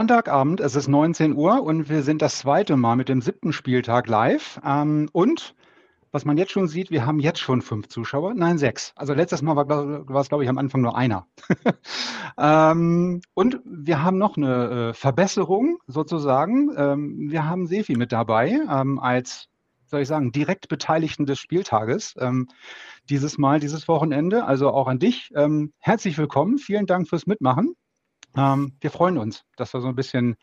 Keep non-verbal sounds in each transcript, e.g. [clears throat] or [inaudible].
Sonntagabend, es ist 19 Uhr und wir sind das zweite Mal mit dem siebten Spieltag live. Ähm, und was man jetzt schon sieht, wir haben jetzt schon fünf Zuschauer. Nein, sechs. Also letztes Mal war, es, glaube ich, am Anfang nur einer. [laughs] ähm, und wir haben noch eine äh, Verbesserung sozusagen. Ähm, wir haben Sefi mit dabei ähm, als, soll ich sagen, direkt Beteiligten des Spieltages. Ähm, dieses Mal, dieses Wochenende. Also auch an dich. Ähm, herzlich willkommen. Vielen Dank fürs Mitmachen. Ähm, wir freuen uns, dass wir so ein bisschen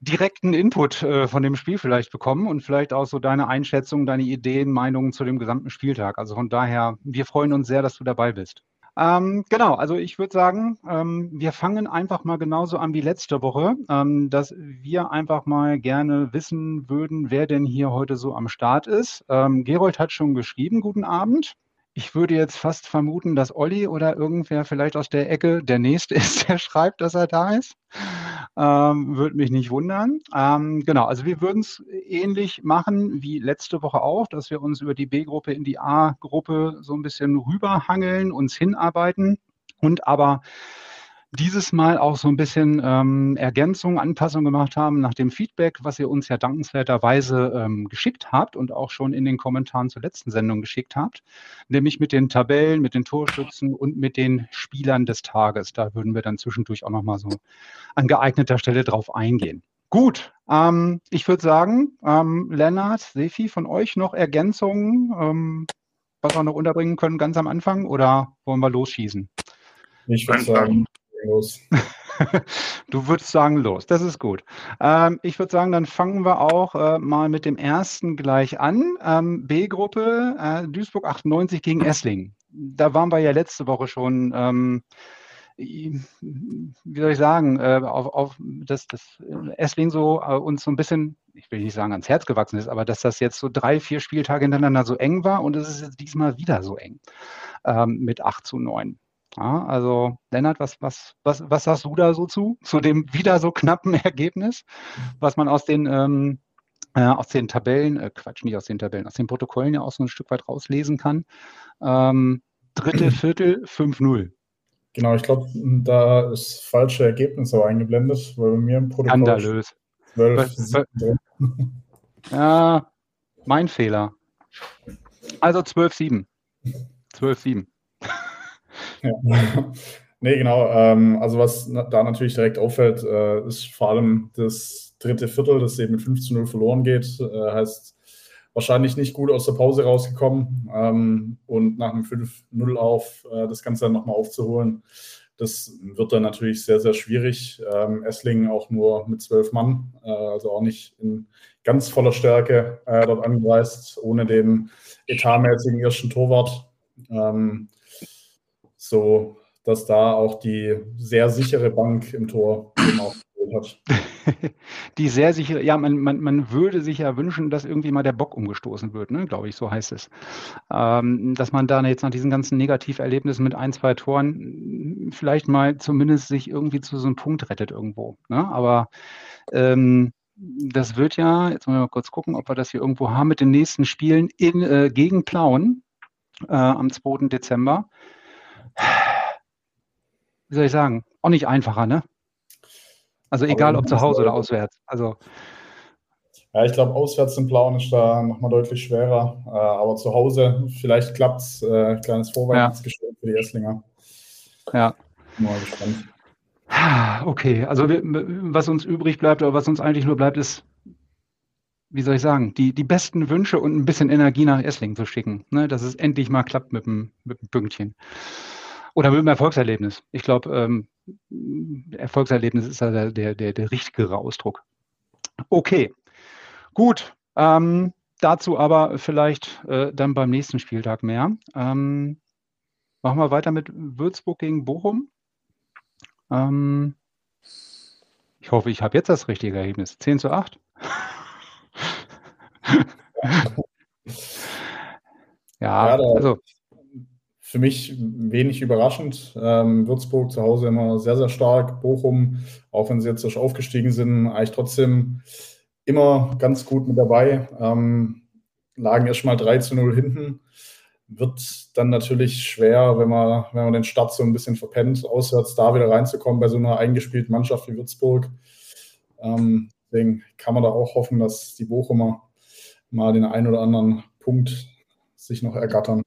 direkten Input äh, von dem Spiel vielleicht bekommen und vielleicht auch so deine Einschätzung, deine Ideen, Meinungen zu dem gesamten Spieltag. Also von daher, wir freuen uns sehr, dass du dabei bist. Ähm, genau, also ich würde sagen, ähm, wir fangen einfach mal genauso an wie letzte Woche, ähm, dass wir einfach mal gerne wissen würden, wer denn hier heute so am Start ist. Ähm, Gerold hat schon geschrieben, guten Abend. Ich würde jetzt fast vermuten, dass Olli oder irgendwer vielleicht aus der Ecke der Nächste [laughs] ist, der schreibt, dass er da ist. Ähm, würde mich nicht wundern. Ähm, genau, also wir würden es ähnlich machen wie letzte Woche auch, dass wir uns über die B-Gruppe in die A-Gruppe so ein bisschen rüberhangeln, uns hinarbeiten und aber dieses Mal auch so ein bisschen ähm, Ergänzung, Anpassung gemacht haben nach dem Feedback, was ihr uns ja dankenswerterweise ähm, geschickt habt und auch schon in den Kommentaren zur letzten Sendung geschickt habt, nämlich mit den Tabellen, mit den Torschützen und mit den Spielern des Tages. Da würden wir dann zwischendurch auch nochmal so an geeigneter Stelle drauf eingehen. Gut, ähm, ich würde sagen, ähm, Lennart, Sefi, von euch noch Ergänzungen, ähm, was wir noch unterbringen können ganz am Anfang oder wollen wir losschießen? Ich würde sagen, los. [laughs] du würdest sagen, los. Das ist gut. Ähm, ich würde sagen, dann fangen wir auch äh, mal mit dem ersten gleich an. Ähm, B-Gruppe äh, Duisburg 98 gegen Essling. Da waren wir ja letzte Woche schon. Ähm, wie soll ich sagen, äh, auf, auf dass das Essling so äh, uns so ein bisschen, ich will nicht sagen ans Herz gewachsen ist, aber dass das jetzt so drei, vier Spieltage hintereinander so eng war und es ist jetzt diesmal wieder so eng ähm, mit 8 zu 9. Ja, also Lennart, was, was, was, was sagst du da so zu, zu dem wieder so knappen [laughs] Ergebnis, was man aus den, ähm, äh, aus den Tabellen, äh, Quatsch, nicht aus den Tabellen, aus den Protokollen ja auch so ein Stück weit rauslesen kann. Ähm, dritte [clears throat] Viertel 5-0. Genau, ich glaube, da ist falsche Ergebnis aber eingeblendet, weil bei mir im Protokoll Skandalös. 12, [laughs] Ja, mein Fehler. Also 12-7. 12-7. [laughs] Ja. [laughs] nee, genau. Ähm, also was da natürlich direkt auffällt, äh, ist vor allem das dritte Viertel, das eben mit 5 zu 0 verloren geht. Äh, heißt, wahrscheinlich nicht gut aus der Pause rausgekommen ähm, und nach einem 5-0 auf äh, das Ganze dann nochmal aufzuholen. Das wird dann natürlich sehr, sehr schwierig. Ähm, Esslingen auch nur mit zwölf Mann, äh, also auch nicht in ganz voller Stärke äh, dort angereist, ohne den etatmäßigen ersten Torwart. Ähm, so dass da auch die sehr sichere Bank im Tor hat. [laughs] Die sehr sichere, ja, man, man, man würde sich ja wünschen, dass irgendwie mal der Bock umgestoßen wird, ne? glaube ich, so heißt es. Ähm, dass man da jetzt nach diesen ganzen Negativerlebnissen mit ein, zwei Toren vielleicht mal zumindest sich irgendwie zu so einem Punkt rettet irgendwo. Ne? Aber ähm, das wird ja, jetzt wollen wir mal kurz gucken, ob wir das hier irgendwo haben mit den nächsten Spielen in, äh, gegen Plauen äh, am 2. Dezember wie soll ich sagen, auch nicht einfacher, ne? Also egal ob zu Hause oder auswärts. Also ja, ich glaube, auswärts in Plauen ist da nochmal deutlich schwerer. Äh, aber zu Hause, vielleicht klappt es. Äh, kleines Vorweihnachtsgeschenk ja. für die Esslinger. Ja. Mal gespannt. Okay, also wir, was uns übrig bleibt oder was uns eigentlich nur bleibt, ist, wie soll ich sagen, die, die besten Wünsche und ein bisschen Energie nach Esslingen zu schicken, ne, dass es endlich mal klappt mit dem, mit dem Pünktchen. Oder mit einem Erfolgserlebnis. Ich glaube, ähm, Erfolgserlebnis ist ja der, der, der, der richtigere Ausdruck. Okay, gut. Ähm, dazu aber vielleicht äh, dann beim nächsten Spieltag mehr. Ähm, machen wir weiter mit Würzburg gegen Bochum. Ähm, ich hoffe, ich habe jetzt das richtige Ergebnis. 10 zu 8. [laughs] ja, ja also. Für mich wenig überraschend. Ähm, Würzburg zu Hause immer sehr, sehr stark. Bochum, auch wenn sie jetzt aufgestiegen sind, eigentlich trotzdem immer ganz gut mit dabei. Ähm, lagen erst mal 3 zu 0 hinten. Wird dann natürlich schwer, wenn man, wenn man den Start so ein bisschen verpennt, auswärts da wieder reinzukommen bei so einer eingespielten Mannschaft wie Würzburg. Ähm, deswegen kann man da auch hoffen, dass die Bochumer mal den einen oder anderen Punkt sich noch ergattern.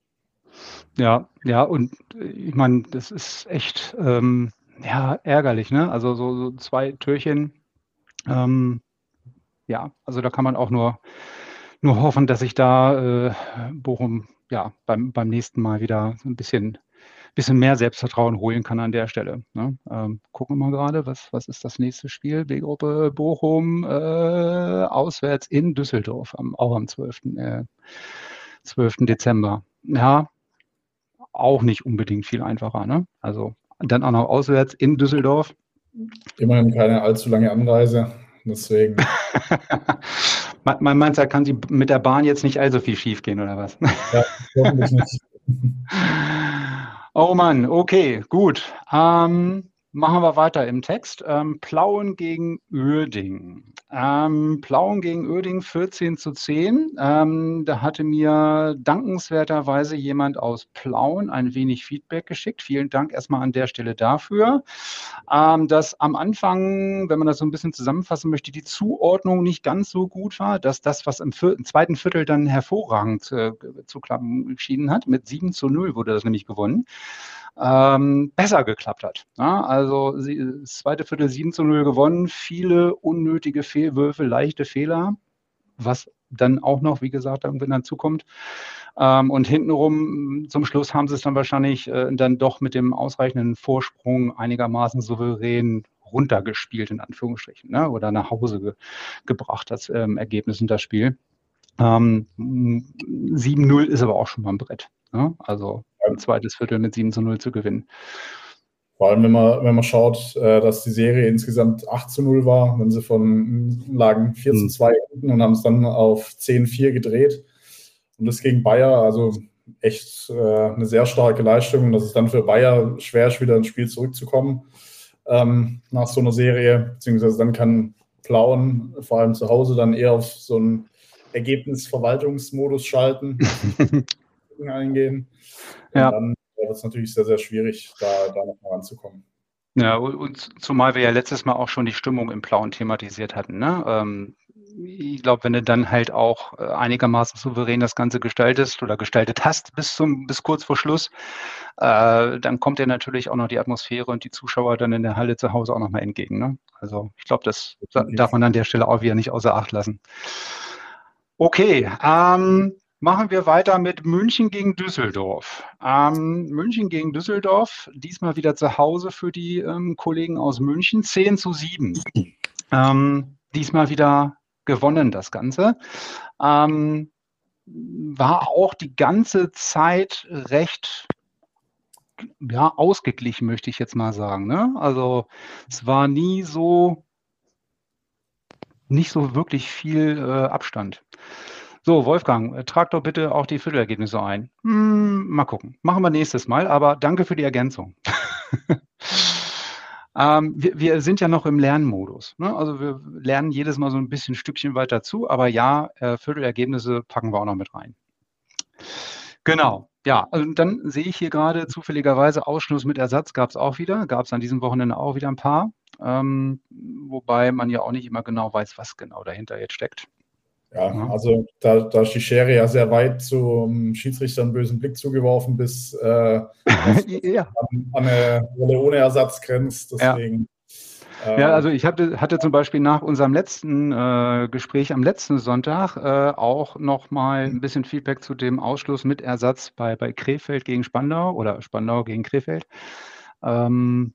Ja, ja, und ich meine, das ist echt ähm, ja, ärgerlich, ne? Also so, so zwei Türchen. Ähm, ja, also da kann man auch nur, nur hoffen, dass sich da äh, Bochum ja beim, beim nächsten Mal wieder ein bisschen, bisschen mehr Selbstvertrauen holen kann an der Stelle. Ne? Ähm, gucken wir mal gerade, was, was ist das nächste Spiel? B-Gruppe Bochum äh, auswärts in Düsseldorf, am, auch am 12. Äh, 12. Dezember. Ja, auch nicht unbedingt viel einfacher. Ne? Also dann auch noch auswärts in Düsseldorf. Immerhin keine allzu lange Anreise. Deswegen. [laughs] Man meint, da kann sie mit der Bahn jetzt nicht allzu viel schief gehen, oder was? Ja, hoffentlich nicht. [laughs] oh Mann, okay, gut. Ähm, Machen wir weiter im Text. Ähm, Plauen gegen Uerding. Ähm, Plauen gegen Uerding 14 zu 10. Ähm, da hatte mir dankenswerterweise jemand aus Plauen ein wenig Feedback geschickt. Vielen Dank erstmal an der Stelle dafür. Ähm, dass am Anfang, wenn man das so ein bisschen zusammenfassen möchte, die Zuordnung nicht ganz so gut war, dass das, was im, im zweiten Viertel dann hervorragend äh, zu klappen geschieden hat, mit 7 zu 0 wurde das nämlich gewonnen ähm, besser geklappt hat. Ja, also sie, das zweite Viertel 7 zu 0 gewonnen, viele unnötige Fehlwürfe, leichte Fehler, was dann auch noch, wie gesagt, irgendwann dazu kommt. Ähm, und hintenrum zum Schluss haben sie es dann wahrscheinlich äh, dann doch mit dem ausreichenden Vorsprung einigermaßen souverän runtergespielt, in Anführungsstrichen, ne? oder nach Hause ge gebracht, das ähm, Ergebnis in das Spiel. Ähm, 7-0 ist aber auch schon mal ein Brett. Ne? Also ein zweites Viertel mit 7 zu 0 zu gewinnen. Vor allem, wenn man, wenn man schaut, äh, dass die Serie insgesamt 8 zu 0 war, wenn sie von lagen 4 zu 2 hinten und haben es dann auf 10-4 gedreht. Und das gegen Bayer, also echt äh, eine sehr starke Leistung. Und das ist dann für Bayer schwer ist, wieder ins Spiel zurückzukommen ähm, nach so einer Serie. Beziehungsweise dann kann Plauen, vor allem zu Hause, dann eher auf so einen Ergebnisverwaltungsmodus schalten, [laughs] eingehen. Ja. dann wird es natürlich sehr, sehr schwierig, da, da noch mal ranzukommen. Ja, und zumal wir ja letztes Mal auch schon die Stimmung im Plauen thematisiert hatten. Ne? Ähm, ich glaube, wenn du dann halt auch äh, einigermaßen souverän das Ganze gestaltest oder gestaltet hast bis zum bis kurz vor Schluss, äh, dann kommt dir natürlich auch noch die Atmosphäre und die Zuschauer dann in der Halle zu Hause auch noch mal entgegen. Ne? Also ich glaube, das darf man an der Stelle auch wieder nicht außer Acht lassen. Okay, ähm, Machen wir weiter mit München gegen Düsseldorf. Ähm, München gegen Düsseldorf, diesmal wieder zu Hause für die ähm, Kollegen aus München, 10 zu 7. Ähm, diesmal wieder gewonnen, das Ganze. Ähm, war auch die ganze Zeit recht ja, ausgeglichen, möchte ich jetzt mal sagen. Ne? Also es war nie so, nicht so wirklich viel äh, Abstand. So, Wolfgang, äh, trag doch bitte auch die Viertelergebnisse ein. Hm, mal gucken. Machen wir nächstes Mal, aber danke für die Ergänzung. [laughs] ähm, wir, wir, sind ja noch im Lernmodus. Ne? Also wir lernen jedes Mal so ein bisschen Stückchen weiter zu, aber ja, äh, Viertelergebnisse packen wir auch noch mit rein. Genau. Ja, also dann sehe ich hier gerade zufälligerweise Ausschluss mit Ersatz gab es auch wieder, gab es an diesem Wochenende auch wieder ein paar, ähm, wobei man ja auch nicht immer genau weiß, was genau dahinter jetzt steckt. Ja, mhm. also da, da ist die Schere ja sehr weit zum Schiedsrichter einen bösen Blick zugeworfen, bis äh, [laughs] ja. an, an, eine Rolle ohne Ersatz grenzt. Deswegen. Ja, also ich hatte, hatte zum Beispiel nach unserem letzten äh, Gespräch am letzten Sonntag äh, auch nochmal ein bisschen Feedback zu dem Ausschluss mit Ersatz bei, bei Krefeld gegen Spandau oder Spandau gegen Krefeld. Ähm,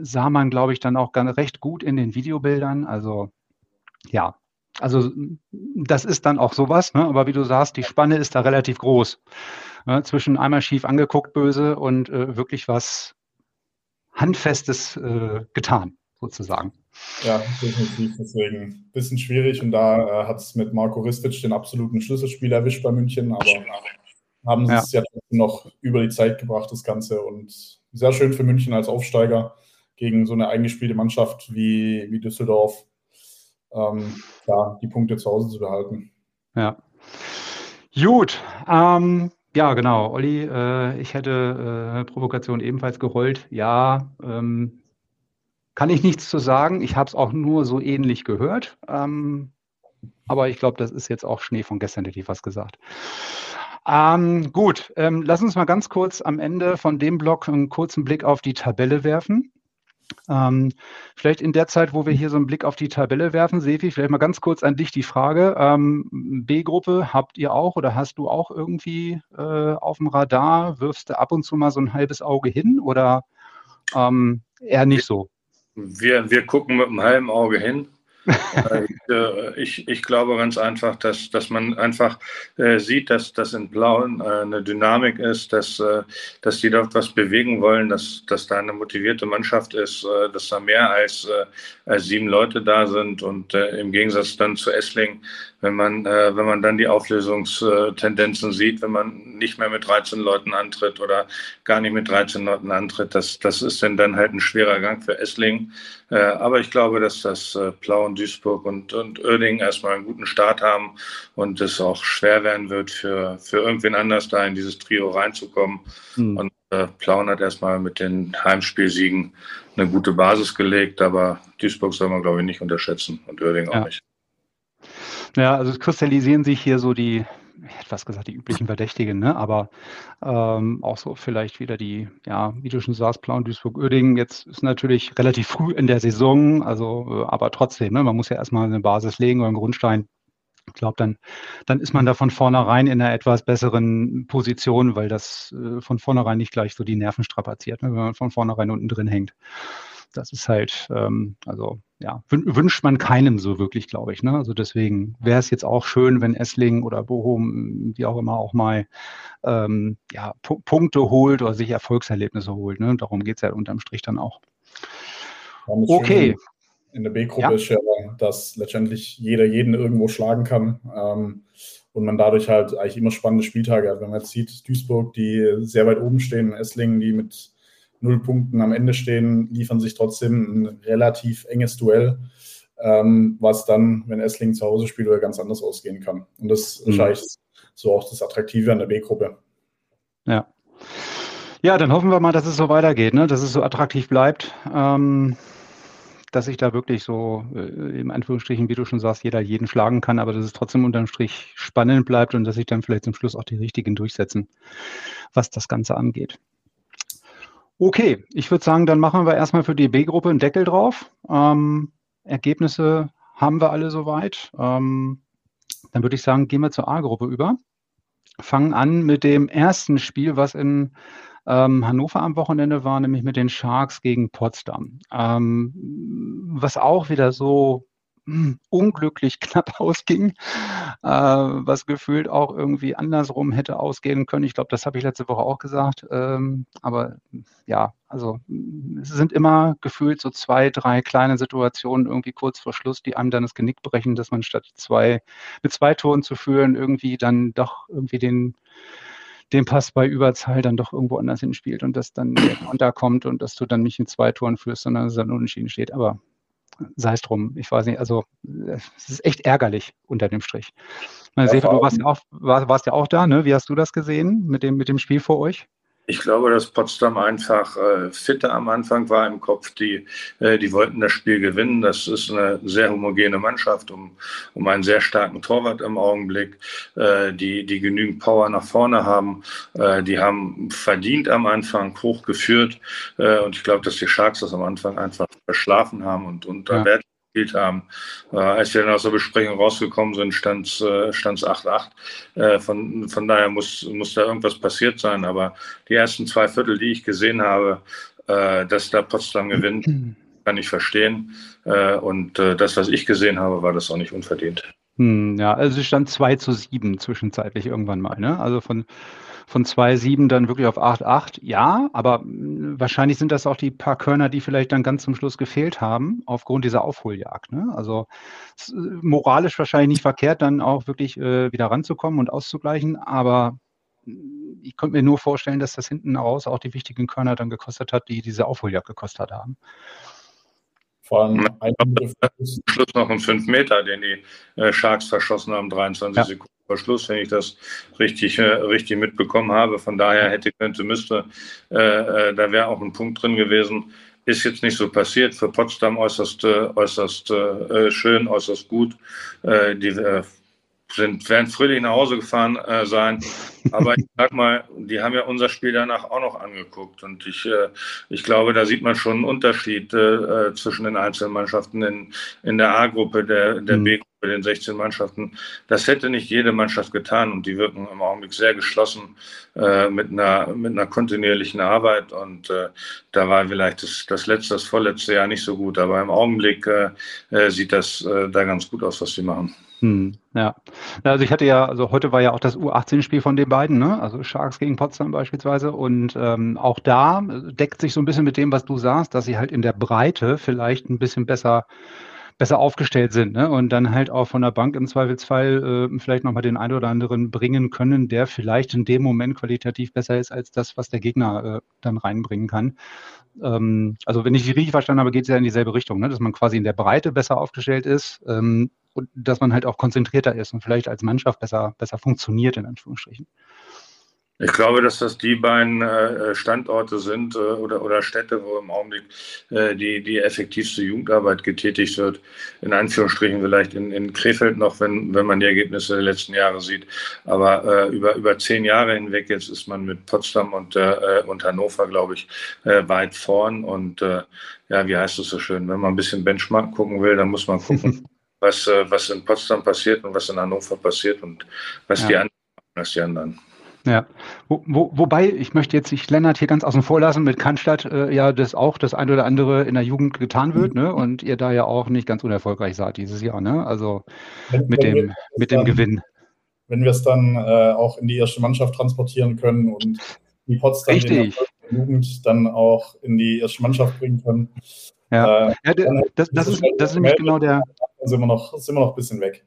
sah man, glaube ich, dann auch ganz recht gut in den Videobildern. Also ja, also das ist dann auch sowas, ne? aber wie du sagst, die Spanne ist da relativ groß. Ne? Zwischen einmal schief angeguckt, böse und äh, wirklich was Handfestes äh, getan, sozusagen. Ja, definitiv. Deswegen ein bisschen schwierig und da äh, hat es mit Marco Ristic den absoluten Schlüsselspieler erwischt bei München, aber haben sie ja. es ja noch über die Zeit gebracht, das Ganze und sehr schön für München als Aufsteiger gegen so eine eingespielte Mannschaft wie, wie Düsseldorf ähm, ja, die Punkte zu Hause zu behalten. Ja. Gut. Ähm, ja, genau. Olli, äh, ich hätte äh, Provokation ebenfalls geheult. Ja, ähm, kann ich nichts zu sagen. Ich habe es auch nur so ähnlich gehört. Ähm, aber ich glaube, das ist jetzt auch Schnee von gestern, hätte ich was gesagt. Ähm, gut, ähm, lass uns mal ganz kurz am Ende von dem Block einen kurzen Blick auf die Tabelle werfen. Ähm, vielleicht in der Zeit, wo wir hier so einen Blick auf die Tabelle werfen, Sefi, vielleicht mal ganz kurz an dich die Frage. Ähm, B-Gruppe habt ihr auch oder hast du auch irgendwie äh, auf dem Radar? Wirfst du ab und zu mal so ein halbes Auge hin oder ähm, eher nicht so? Wir, wir gucken mit einem halben Auge hin. Äh, ich, ich, glaube ganz einfach, dass, dass man einfach äh, sieht, dass das in Blauen äh, eine Dynamik ist, dass, äh, dass die dort was bewegen wollen, dass, dass da eine motivierte Mannschaft ist, äh, dass da mehr als, äh, als sieben Leute da sind und im Gegensatz dann zu Essling wenn man, äh, wenn man dann die Auflösungstendenzen sieht, wenn man nicht mehr mit 13 Leuten antritt oder gar nicht mit 13 Leuten antritt, das, das ist dann, dann halt ein schwerer Gang für Essling. Äh, aber ich glaube, dass das äh, Plauen, Duisburg und, und Oerding erstmal einen guten Start haben und es auch schwer werden wird für, für irgendwen anders da in dieses Trio reinzukommen. Mhm. Und äh, Plauen hat erstmal mit den Heimspielsiegen eine gute Basis gelegt, aber Duisburg soll man, glaube ich, nicht unterschätzen und Oerding auch nicht. Ja, also es kristallisieren sich hier so die, etwas gesagt, die üblichen Verdächtigen, ne? aber ähm, auch so vielleicht wieder die, ja, wie du schon sagst, Plan Duisburg-Oerdingen. Jetzt ist natürlich relativ früh in der Saison, also äh, aber trotzdem, ne? man muss ja erstmal eine Basis legen oder einen Grundstein. Ich glaube, dann, dann ist man da von vornherein in einer etwas besseren Position, weil das äh, von vornherein nicht gleich so die Nerven strapaziert, ne? wenn man von vornherein unten drin hängt. Das ist halt, ähm, also ja, wünscht man keinem so wirklich, glaube ich. Ne? Also deswegen wäre es jetzt auch schön, wenn Essling oder Bochum, wie auch immer, auch mal ähm, ja, Punkte holt oder sich Erfolgserlebnisse holt. Ne? Darum geht es ja unterm Strich dann auch. Okay. In der B-Gruppe ja. ist ja, dass letztendlich jeder jeden irgendwo schlagen kann. Ähm, und man dadurch halt eigentlich immer spannende Spieltage hat. Wenn man jetzt sieht, Duisburg, die sehr weit oben stehen, Esslingen, die mit null Punkten am Ende stehen, liefern sich trotzdem ein relativ enges Duell, ähm, was dann, wenn Essling zu Hause spielt, oder ganz anders ausgehen kann. Und das ist mhm. wahrscheinlich so auch das Attraktive an der B-Gruppe. Ja. Ja, dann hoffen wir mal, dass es so weitergeht, ne? dass es so attraktiv bleibt. Ähm dass sich da wirklich so äh, im Anführungsstrichen, wie du schon sagst, jeder jeden schlagen kann, aber dass es trotzdem unterm Strich spannend bleibt und dass sich dann vielleicht zum Schluss auch die richtigen durchsetzen, was das Ganze angeht. Okay, ich würde sagen, dann machen wir erstmal für die B-Gruppe einen Deckel drauf. Ähm, Ergebnisse haben wir alle soweit. Ähm, dann würde ich sagen, gehen wir zur A-Gruppe über. Fangen an mit dem ersten Spiel, was in ähm, Hannover am Wochenende war, nämlich mit den Sharks gegen Potsdam. Ähm, was auch wieder so unglücklich [laughs] knapp ausging, äh, was gefühlt auch irgendwie andersrum hätte ausgehen können. Ich glaube, das habe ich letzte Woche auch gesagt. Ähm, aber ja, also es sind immer gefühlt so zwei, drei kleine Situationen irgendwie kurz vor Schluss, die einem dann das Genick brechen, dass man statt zwei mit zwei Toren zu führen, irgendwie dann doch irgendwie den den Pass bei Überzahl dann doch irgendwo anders hinspielt und dass dann der Konter kommt und dass du dann nicht in zwei Toren führst, sondern dass es dann unentschieden steht. Aber sei es drum. Ich weiß nicht, also es ist echt ärgerlich unter dem Strich. Meine ja, Sefer, du warst ja, auch, war, warst ja auch da, ne? Wie hast du das gesehen mit dem, mit dem Spiel vor euch? Ich glaube, dass Potsdam einfach äh, fitter am Anfang war im Kopf. Die, äh, die wollten das Spiel gewinnen. Das ist eine sehr homogene Mannschaft um, um einen sehr starken Torwart im Augenblick, äh, die, die genügend Power nach vorne haben. Äh, die haben verdient am Anfang hochgeführt. Äh, und ich glaube, dass die Sharks das am Anfang einfach verschlafen haben und unter ja. Wert gespielt haben. Äh, als wir dann aus der Besprechung rausgekommen sind, stand es äh, 8-8. Äh, von, von daher muss, muss da irgendwas passiert sein. Aber die ersten zwei Viertel, die ich gesehen habe, äh, dass da Potsdam gewinnt, [clears throat] kann ich verstehen. Äh, und äh, das, was ich gesehen habe, war das auch nicht unverdient. Hm, ja, also es stand 2 zu 7 zwischenzeitlich irgendwann mal. Ne? Also von von 2,7 dann wirklich auf 8,8. Ja, aber hm, wahrscheinlich sind das auch die paar Körner, die vielleicht dann ganz zum Schluss gefehlt haben, aufgrund dieser Aufholjagd. Ne? Also äh, moralisch wahrscheinlich nicht verkehrt, dann auch wirklich äh, wieder ranzukommen und auszugleichen, aber hm, ich konnte mir nur vorstellen, dass das hinten raus auch die wichtigen Körner dann gekostet hat, die diese Aufholjagd gekostet haben. Vor allem ein Schluss noch ein 5 Meter, den die äh, Sharks verschossen haben, 23 ja. Sekunden Schluss, wenn ich das richtig, äh, richtig mitbekommen habe. Von daher hätte, könnte, müsste, äh, äh, da wäre auch ein Punkt drin gewesen. Ist jetzt nicht so passiert. Für Potsdam äußerst, äh, äußerst äh, schön, äußerst gut. die sind, werden fröhlich nach Hause gefahren äh, sein. Aber ich sag mal, die haben ja unser Spiel danach auch noch angeguckt. Und ich, äh, ich glaube, da sieht man schon einen Unterschied äh, zwischen den einzelnen Mannschaften in, in der A-Gruppe, der, der mhm. B-Gruppe, den 16 Mannschaften. Das hätte nicht jede Mannschaft getan und die wirken im Augenblick sehr geschlossen äh, mit, einer, mit einer kontinuierlichen Arbeit. Und äh, da war vielleicht das, das letzte, das vorletzte Jahr nicht so gut. Aber im Augenblick äh, äh sieht das äh, da ganz gut aus, was sie machen. Hm, ja. Also ich hatte ja, also heute war ja auch das U18-Spiel von den beiden, ne? Also Sharks gegen Potsdam beispielsweise. Und ähm, auch da deckt sich so ein bisschen mit dem, was du sagst, dass sie halt in der Breite vielleicht ein bisschen besser besser aufgestellt sind ne? und dann halt auch von der Bank im Zweifelsfall äh, vielleicht nochmal den einen oder anderen bringen können, der vielleicht in dem Moment qualitativ besser ist als das, was der Gegner äh, dann reinbringen kann. Ähm, also wenn ich die richtig verstanden habe, geht es ja in dieselbe Richtung, ne? dass man quasi in der Breite besser aufgestellt ist ähm, und dass man halt auch konzentrierter ist und vielleicht als Mannschaft besser, besser funktioniert, in Anführungsstrichen. Ich glaube, dass das die beiden äh, Standorte sind äh, oder, oder Städte, wo im Augenblick äh, die, die effektivste Jugendarbeit getätigt wird. In Anführungsstrichen vielleicht in, in Krefeld noch, wenn, wenn man die Ergebnisse der letzten Jahre sieht. Aber äh, über, über zehn Jahre hinweg jetzt ist man mit Potsdam und, äh, und Hannover, glaube ich, äh, weit vorn. Und äh, ja, wie heißt es so schön? Wenn man ein bisschen Benchmark gucken will, dann muss man gucken, [laughs] was, äh, was in Potsdam passiert und was in Hannover passiert und was ja. die anderen als die anderen. Ja, wo, wo, wobei, ich möchte jetzt nicht Lennart hier ganz außen vor lassen, mit Cannstatt äh, ja das auch das ein oder andere in der Jugend getan wird, ne? Und ihr da ja auch nicht ganz unerfolgreich seid dieses Jahr, ne? Also wenn, mit wenn dem, mit dem Gewinn. Wenn wir es dann äh, auch in die erste Mannschaft transportieren können und die Potsdam in der Jugend dann auch in die erste Mannschaft bringen können. Ja, äh, ja das, das, ist, das ist nämlich genau der. Dann sind wir noch, sind wir noch ein bisschen weg.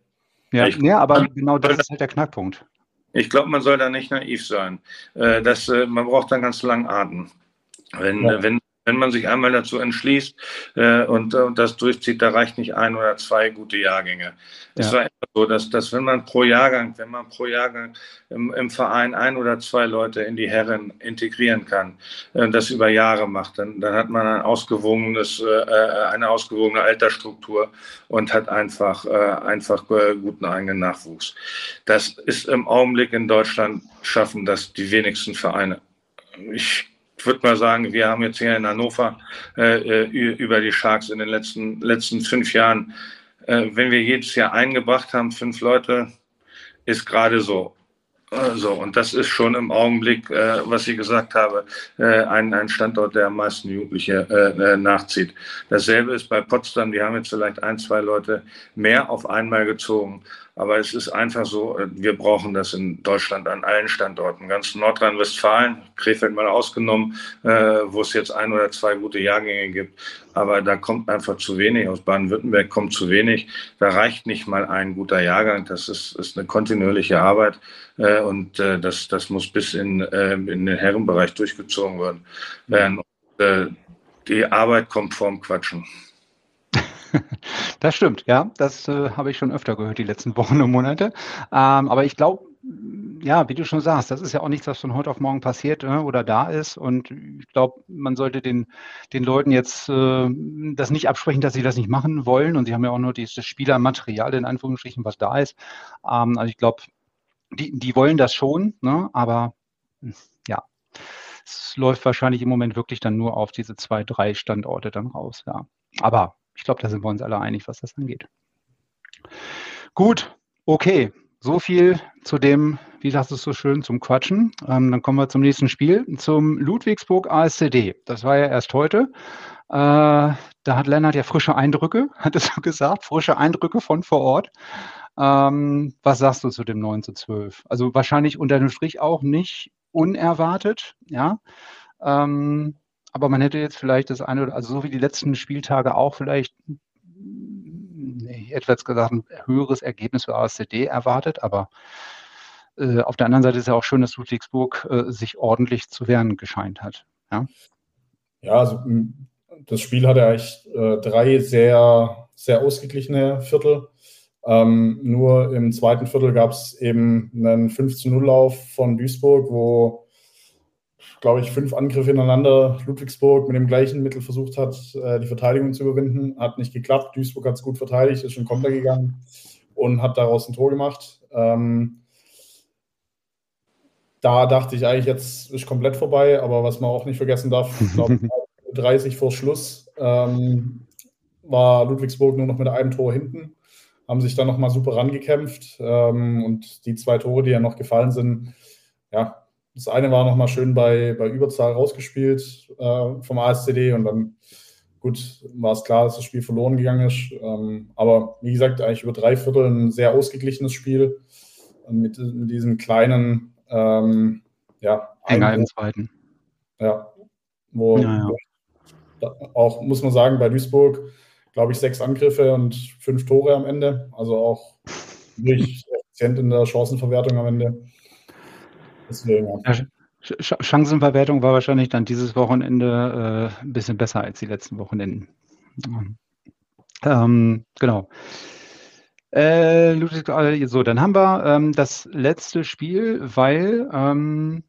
Ja, ja, aber genau das ist halt der Knackpunkt. Ich glaube, man soll da nicht naiv sein. Äh, das, äh, man braucht dann ganz langen Atem. Wenn, ja. wenn wenn man sich einmal dazu entschließt äh, und, und das durchzieht, da reicht nicht ein oder zwei gute Jahrgänge. Es ja. war immer so, dass, dass wenn man pro Jahrgang, wenn man pro Jahrgang im, im Verein ein oder zwei Leute in die Herren integrieren kann, äh, das über Jahre macht, dann, dann hat man ein ausgewogenes, äh, äh eine ausgewogene Altersstruktur und hat einfach, äh, einfach äh, guten eigenen Nachwuchs. Das ist im Augenblick in Deutschland schaffen das die wenigsten Vereine. Ich ich würde mal sagen, wir haben jetzt hier in Hannover äh, äh über die Sharks in den letzten, letzten fünf Jahren, äh, wenn wir jedes Jahr eingebracht haben, fünf Leute, ist gerade so. Äh, so, und das ist schon im Augenblick, äh, was ich gesagt habe, äh, ein, ein Standort, der am meisten Jugendliche äh, nachzieht. Dasselbe ist bei Potsdam, die haben jetzt vielleicht ein, zwei Leute mehr auf einmal gezogen. Aber es ist einfach so, äh, wir brauchen das in Deutschland an allen Standorten. Ganz Nordrhein-Westfalen, Krefeld mal ausgenommen, äh, wo es jetzt ein oder zwei gute Jahrgänge gibt. Aber da kommt einfach zu wenig. Aus Baden-Württemberg kommt zu wenig. Da reicht nicht mal ein guter Jahrgang. Das ist, ist eine kontinuierliche Arbeit. Äh, und äh, das, das muss bis in, äh, in den Herrenbereich durchgezogen werden. äh, die Arbeit kommt vorm Quatschen. [laughs] Das stimmt, ja. Das äh, habe ich schon öfter gehört, die letzten [laughs] Wochen und Monate. Ähm, aber ich glaube, ja, wie du schon sagst, das ist ja auch nichts, was von heute auf morgen passiert äh, oder da ist. Und ich glaube, man sollte den, den Leuten jetzt äh, das nicht absprechen, dass sie das nicht machen wollen. Und sie haben ja auch nur dieses Spielermaterial in Anführungsstrichen, was da ist. Ähm, also ich glaube, die, die wollen das schon, ne? aber ja, es läuft wahrscheinlich im Moment wirklich dann nur auf diese zwei, drei Standorte dann raus. Ja. Aber ich glaube, da sind wir uns alle einig, was das angeht. Gut, okay. So viel zu dem, wie sagst du es so schön, zum Quatschen. Ähm, dann kommen wir zum nächsten Spiel, zum Ludwigsburg ASCD. Das war ja erst heute. Äh, da hat Lennart ja frische Eindrücke, [laughs] hat es so gesagt, frische Eindrücke von vor Ort. Ähm, was sagst du zu dem 9 zu 12? Also wahrscheinlich unter dem Strich auch nicht unerwartet, ja. Ähm, aber man hätte jetzt vielleicht das eine oder also so wie die letzten Spieltage auch vielleicht nee, etwas gesagt ein höheres Ergebnis für ASCD erwartet, aber äh, auf der anderen Seite ist ja auch schön, dass Ludwigsburg äh, sich ordentlich zu wehren gescheint hat. Ja, ja also das Spiel hatte eigentlich äh, drei sehr, sehr ausgeglichene Viertel. Ähm, nur im zweiten Viertel gab es eben einen 5-0-Lauf von Duisburg, wo, glaube ich, fünf Angriffe ineinander Ludwigsburg mit dem gleichen Mittel versucht hat, äh, die Verteidigung zu überwinden. Hat nicht geklappt. Duisburg hat es gut verteidigt, ist schon Konter gegangen und hat daraus ein Tor gemacht. Ähm, da dachte ich eigentlich, jetzt ist komplett vorbei, aber was man auch nicht vergessen darf, ich glaube, [laughs] 30 vor Schluss ähm, war Ludwigsburg nur noch mit einem Tor hinten haben sich dann nochmal super rangekämpft. Ähm, und die zwei Tore, die ja noch gefallen sind, ja, das eine war nochmal schön bei, bei Überzahl rausgespielt äh, vom ASCD und dann, gut, war es klar, dass das Spiel verloren gegangen ist. Ähm, aber wie gesagt, eigentlich über drei Viertel ein sehr ausgeglichenes Spiel mit, mit diesem kleinen, ähm, ja, Hänger im zweiten. Ja, wo ja, ja. auch, muss man sagen, bei Duisburg glaube ich, sechs Angriffe und fünf Tore am Ende. Also auch wirklich [laughs] effizient in der Chancenverwertung am Ende. Deswegen, ja. Chancenverwertung war wahrscheinlich dann dieses Wochenende äh, ein bisschen besser als die letzten Wochenenden. Ähm, genau. Äh, äh, so, dann haben wir ähm, das letzte Spiel, weil ähm,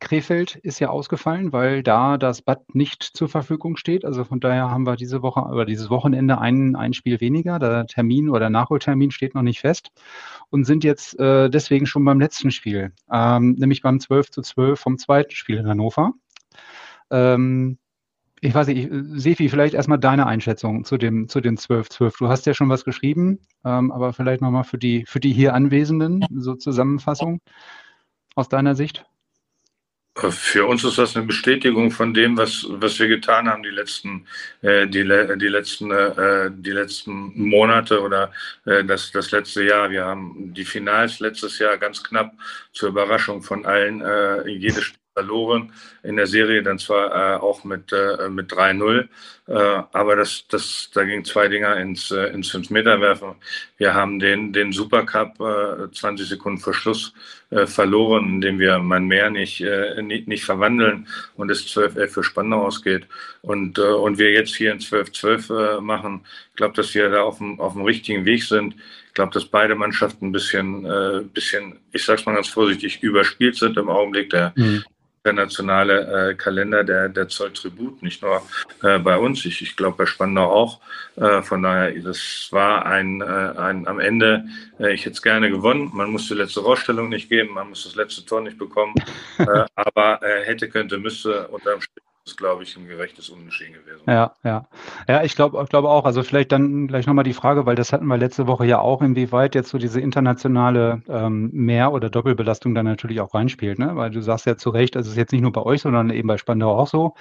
Krefeld ist ja ausgefallen, weil da das Bad nicht zur Verfügung steht. Also von daher haben wir diese Woche oder dieses Wochenende ein, ein Spiel weniger. Der Termin oder Nachholtermin steht noch nicht fest und sind jetzt äh, deswegen schon beim letzten Spiel, ähm, nämlich beim 12 zu 12 vom zweiten Spiel in Hannover. Ähm, ich weiß nicht, Sefi, vielleicht erstmal deine Einschätzung zu dem, zu den 12-12. Du hast ja schon was geschrieben, ähm, aber vielleicht nochmal für die, für die hier Anwesenden, so Zusammenfassung aus deiner Sicht. Für uns ist das eine Bestätigung von dem, was, was wir getan haben die letzten, äh, die, die, letzten, äh, die letzten Monate oder äh, das, das letzte Jahr. Wir haben die Finals letztes Jahr ganz knapp zur Überraschung von allen äh, jedes verloren in der Serie, dann zwar äh, auch mit, äh, mit 3-0, äh, aber das, das, da ging zwei Dinger ins, äh, ins 5-Meter-Werfen. Wir haben den, den Supercup äh, 20 Sekunden vor Schluss äh, verloren, indem wir mein Meer nicht, äh, nicht, nicht verwandeln und es 12-11 für Spandau ausgeht. Und, äh, und wir jetzt hier in 12-12 äh, machen. Ich glaube, dass wir da auf dem, auf dem richtigen Weg sind. Ich glaube, dass beide Mannschaften ein bisschen, äh, bisschen, ich sag's mal ganz vorsichtig, überspielt sind im Augenblick. Der, mhm internationale äh, Kalender, der, der zollt Tribut, nicht nur äh, bei uns, ich, ich glaube bei Spandau auch. Äh, von daher, das war ein, äh, ein am Ende, äh, ich hätte es gerne gewonnen. Man muss die letzte Rausstellung nicht geben, man muss das letzte Tor nicht bekommen, [laughs] äh, aber äh, hätte, könnte, müsste unterm Strich ist, glaube ich, ein gerechtes Unentschieden gewesen. Ja, ja. Ja, ich glaube glaube auch. Also vielleicht dann gleich nochmal die Frage, weil das hatten wir letzte Woche ja auch, inwieweit jetzt so diese internationale ähm, Mehr- oder Doppelbelastung dann natürlich auch reinspielt. Ne? Weil du sagst ja zu Recht, es ist jetzt nicht nur bei euch, sondern eben bei Spandau auch so.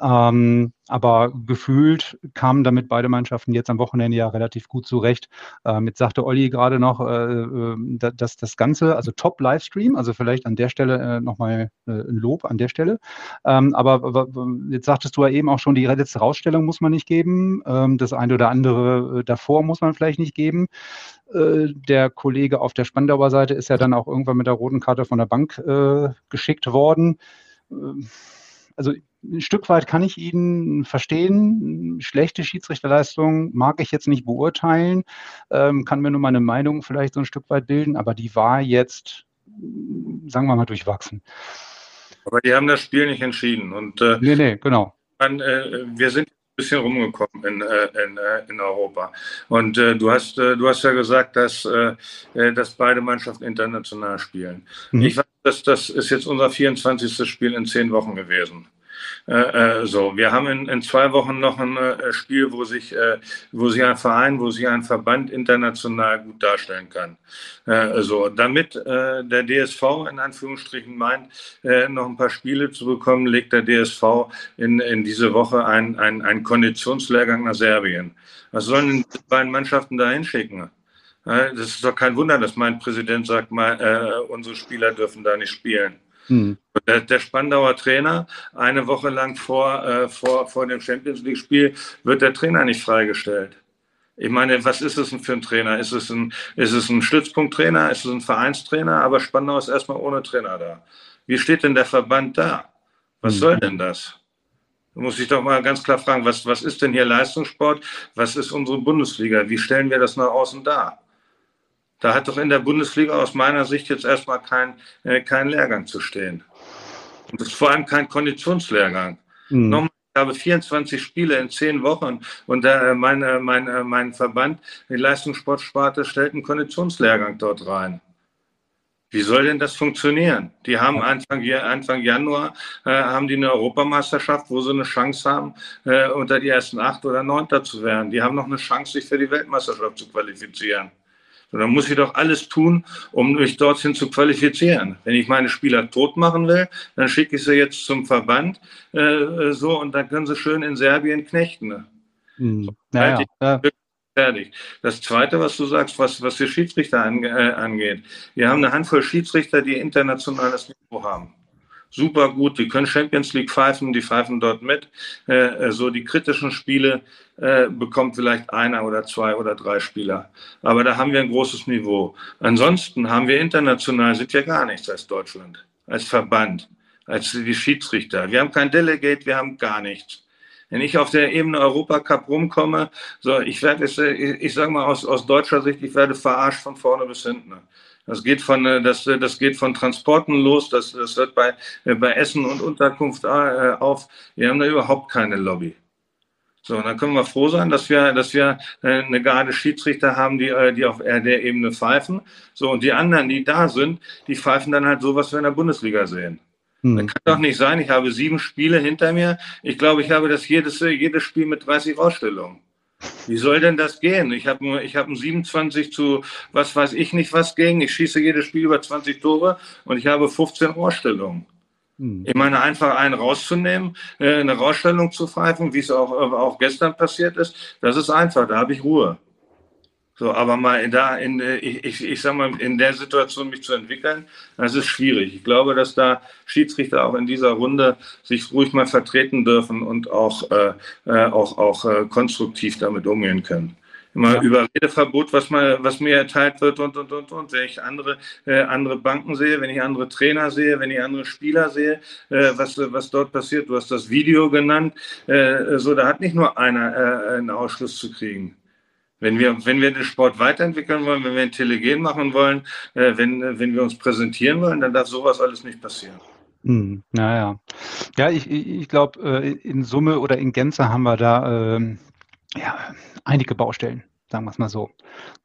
Ähm, aber gefühlt kamen damit beide Mannschaften jetzt am Wochenende ja relativ gut zurecht. Ähm, jetzt sagte Olli gerade noch, äh, äh dass das Ganze, also Top-Livestream, also vielleicht an der Stelle äh, nochmal äh, ein Lob an der Stelle. Ähm, aber jetzt sagtest du ja eben auch schon, die letzte Rausstellung muss man nicht geben. Ähm, das eine oder andere äh, davor muss man vielleicht nicht geben. Äh, der Kollege auf der Spandauer Seite ist ja dann auch irgendwann mit der roten Karte von der Bank äh, geschickt worden. Ähm, also ein Stück weit kann ich ihn verstehen. Schlechte Schiedsrichterleistung mag ich jetzt nicht beurteilen, ähm, kann mir nur meine Meinung vielleicht so ein Stück weit bilden, aber die war jetzt sagen wir mal, durchwachsen. Aber die haben das Spiel nicht entschieden. Und, äh, nee, nee, genau. Man, äh, wir sind ein bisschen rumgekommen in, äh, in, äh, in Europa. Und äh, du, hast, äh, du hast ja gesagt, dass, dass beide Mannschaften international spielen. Mhm. Ich weiß, dass das ist jetzt unser 24. Spiel in zehn Wochen gewesen. Äh, äh, so, wir haben in, in, zwei Wochen noch ein äh, Spiel, wo sich, äh, wo sich ein Verein, wo sich ein Verband international gut darstellen kann. Äh, so, damit äh, der DSV in Anführungsstrichen meint, noch ein paar Spiele zu bekommen, legt der DSV in, in diese Woche einen ein Konditionslehrgang nach Serbien. Was sollen die beiden Mannschaften da hinschicken? Das ist doch kein Wunder, dass mein Präsident sagt, mal, unsere Spieler dürfen da nicht spielen. Hm. Der, der, Spandauer Trainer, eine Woche lang vor, äh, vor, vor dem Champions League-Spiel, wird der Trainer nicht freigestellt. Ich meine, was ist es denn für ein Trainer? Ist es ein, ist es ein Stützpunkttrainer? Ist es ein Vereinstrainer? Aber Spandau ist erstmal ohne Trainer da. Wie steht denn der Verband da? Was hm. soll denn das? Da muss ich doch mal ganz klar fragen, was, was ist denn hier Leistungssport? Was ist unsere Bundesliga? Wie stellen wir das nach außen dar? Da hat doch in der Bundesliga aus meiner Sicht jetzt erstmal kein, äh, kein Lehrgang zu stehen. Und das ist vor allem kein Konditionslehrgang. Mhm. Nochmal, ich habe 24 Spiele in zehn Wochen und äh, mein, mein, äh, mein Verband, die Leistungssportsparte, stellt einen Konditionslehrgang dort rein. Wie soll denn das funktionieren? Die haben Anfang, Anfang Januar äh, haben die eine Europameisterschaft, wo sie eine Chance haben, äh, unter die ersten acht oder neunter zu werden. Die haben noch eine Chance, sich für die Weltmeisterschaft zu qualifizieren. Dann muss ich doch alles tun, um mich dorthin zu qualifizieren. Wenn ich meine Spieler tot machen will, dann schicke ich sie jetzt zum Verband äh, so und dann können sie schön in Serbien knechten. Hm. So, naja, ja. Fertig. Das Zweite, was du sagst, was, was die Schiedsrichter äh, angeht. Wir haben eine Handvoll Schiedsrichter, die internationales Niveau haben super gut. Die können Champions League pfeifen, die pfeifen dort mit. Äh, so die kritischen Spiele äh, bekommt vielleicht einer oder zwei oder drei Spieler. Aber da haben wir ein großes Niveau. Ansonsten haben wir international, sind wir gar nichts als Deutschland, als Verband, als die Schiedsrichter. Wir haben kein Delegate, wir haben gar nichts. Wenn ich auf der Ebene Europacup rumkomme, so ich werde äh, ich sage mal aus, aus deutscher Sicht, ich werde verarscht von vorne bis hinten. Das geht von, äh, das, äh, das geht von Transporten los, das, das hört bei, bei Essen und Unterkunft auf. Wir haben da überhaupt keine Lobby. So, und dann können wir froh sein, dass wir, dass wir eine Garde Schiedsrichter haben, die, die auf der Ebene pfeifen. So, und die anderen, die da sind, die pfeifen dann halt so, was wir in der Bundesliga sehen. Hm. Das kann doch nicht sein. Ich habe sieben Spiele hinter mir. Ich glaube, ich habe das jedes, jedes Spiel mit 30 Ausstellungen. Wie soll denn das gehen? Ich habe ich hab ein 27 zu was weiß ich nicht was gegen. Ich schieße jedes Spiel über 20 Tore und ich habe 15 Rohrstellungen. Hm. Ich meine, einfach einen rauszunehmen, äh, eine Rausstellung zu pfeifen, wie es auch, auch gestern passiert ist, das ist einfach, da habe ich Ruhe. So, aber mal da in, äh, ich, ich, ich sag mal, in der Situation mich zu entwickeln, das ist schwierig. Ich glaube, dass da Schiedsrichter auch in dieser Runde sich ruhig mal vertreten dürfen und auch, äh, äh auch, auch äh, konstruktiv damit umgehen können. Immer ja. Überredeverbot, was, mal, was mir erteilt wird und, und, und, und. Wenn ich andere, äh, andere Banken sehe, wenn ich andere Trainer sehe, wenn ich andere Spieler sehe, äh, was, was dort passiert. Du hast das Video genannt. Äh, so, da hat nicht nur einer äh, einen Ausschluss zu kriegen. Wenn wir, wenn wir den Sport weiterentwickeln wollen, wenn wir intelligent machen wollen, äh, wenn, wenn wir uns präsentieren wollen, dann darf sowas alles nicht passieren. Hm, naja. Ja, ich, ich glaube, äh, in Summe oder in Gänze haben wir da ähm, ja, einige Baustellen, sagen wir es mal so.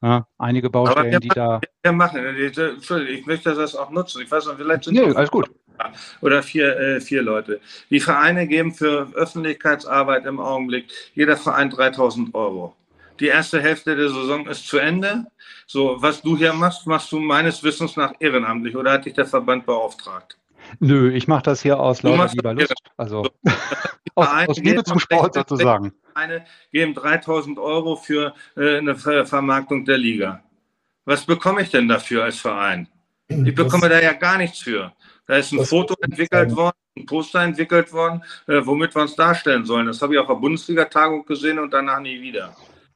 Ja, einige Baustellen, die da. Wir machen, Entschuldigung, ich möchte das auch nutzen. Ich weiß noch, vielleicht sind nee, alles gut. Oder vier, äh, vier Leute. Die Vereine geben für Öffentlichkeitsarbeit im Augenblick jeder Verein 3000 Euro die erste Hälfte der Saison ist zu Ende. So, was du hier machst, machst du meines Wissens nach ehrenamtlich oder hat dich der Verband beauftragt? Nö, ich mache das hier aus lauter lieber Lust. Also aus, [laughs] aus Liebe zum Sport sozusagen. Eine geben 3000 Euro für äh, eine Ver Vermarktung der Liga. Was bekomme ich denn dafür als Verein? Ich bekomme das, da ja gar nichts für. Da ist ein Foto entwickelt worden, ein Poster entwickelt worden, äh, womit wir uns darstellen sollen. Das habe ich auf der Bundesliga-Tagung gesehen und danach nie wieder.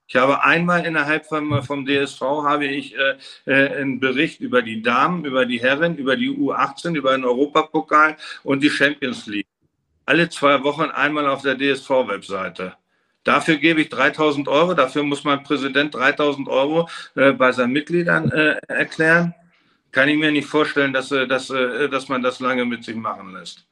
Ich habe einmal innerhalb vom, vom DSV habe ich äh, äh, einen Bericht über die Damen, über die Herren, über die U18, über den Europapokal und die Champions League. Alle zwei Wochen einmal auf der DSV-Webseite. Dafür gebe ich 3000 Euro. Dafür muss mein Präsident 3000 Euro äh, bei seinen Mitgliedern äh, erklären. kann ich mir nicht vorstellen, dass, äh, dass, äh, dass man das lange mit sich machen lässt.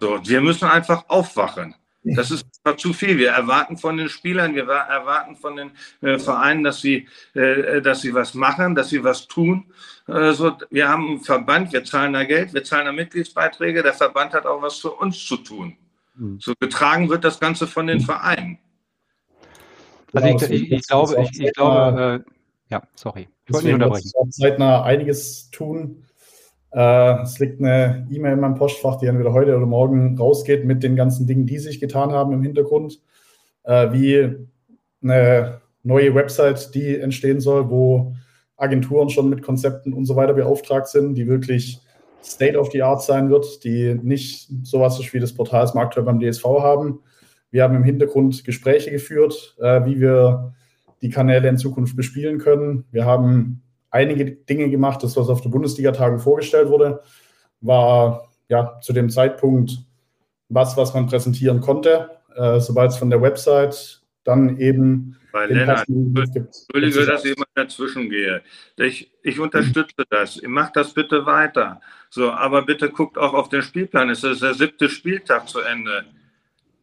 So, wir müssen einfach aufwachen. Das ist zu viel. Wir erwarten von den Spielern, wir erwarten von den äh, Vereinen, dass sie, äh, dass sie was machen, dass sie was tun. Äh, so, wir haben einen Verband, wir zahlen da Geld, wir zahlen da Mitgliedsbeiträge. Der Verband hat auch was für uns zu tun. Mhm. So getragen wird das Ganze von den Vereinen. Also ich, ich, ich glaube, ich, ich glaube, äh, ja, sorry. Ich wollte nicht unterbrechen. Zeitnah einiges tun. Äh, es liegt eine E-Mail in meinem Postfach, die entweder heute oder morgen rausgeht mit den ganzen Dingen, die sich getan haben im Hintergrund, äh, wie eine neue Website, die entstehen soll, wo Agenturen schon mit Konzepten und so weiter beauftragt sind, die wirklich State of the Art sein wird, die nicht sowas ist wie das Portal Markteur beim DSV haben. Wir haben im Hintergrund Gespräche geführt, äh, wie wir die Kanäle in Zukunft bespielen können. Wir haben einige Dinge gemacht. Das, was auf der Bundesliga-Tagung vorgestellt wurde, war ja zu dem Zeitpunkt was, was man präsentieren konnte. Äh, Sobald es von der Website dann eben. Weil Lennart, Entschuldige, dass ich mal dazwischen gehe. Ich, ich unterstütze das. Macht das bitte weiter. So, aber bitte guckt auch auf den Spielplan. Es ist der siebte Spieltag zu Ende.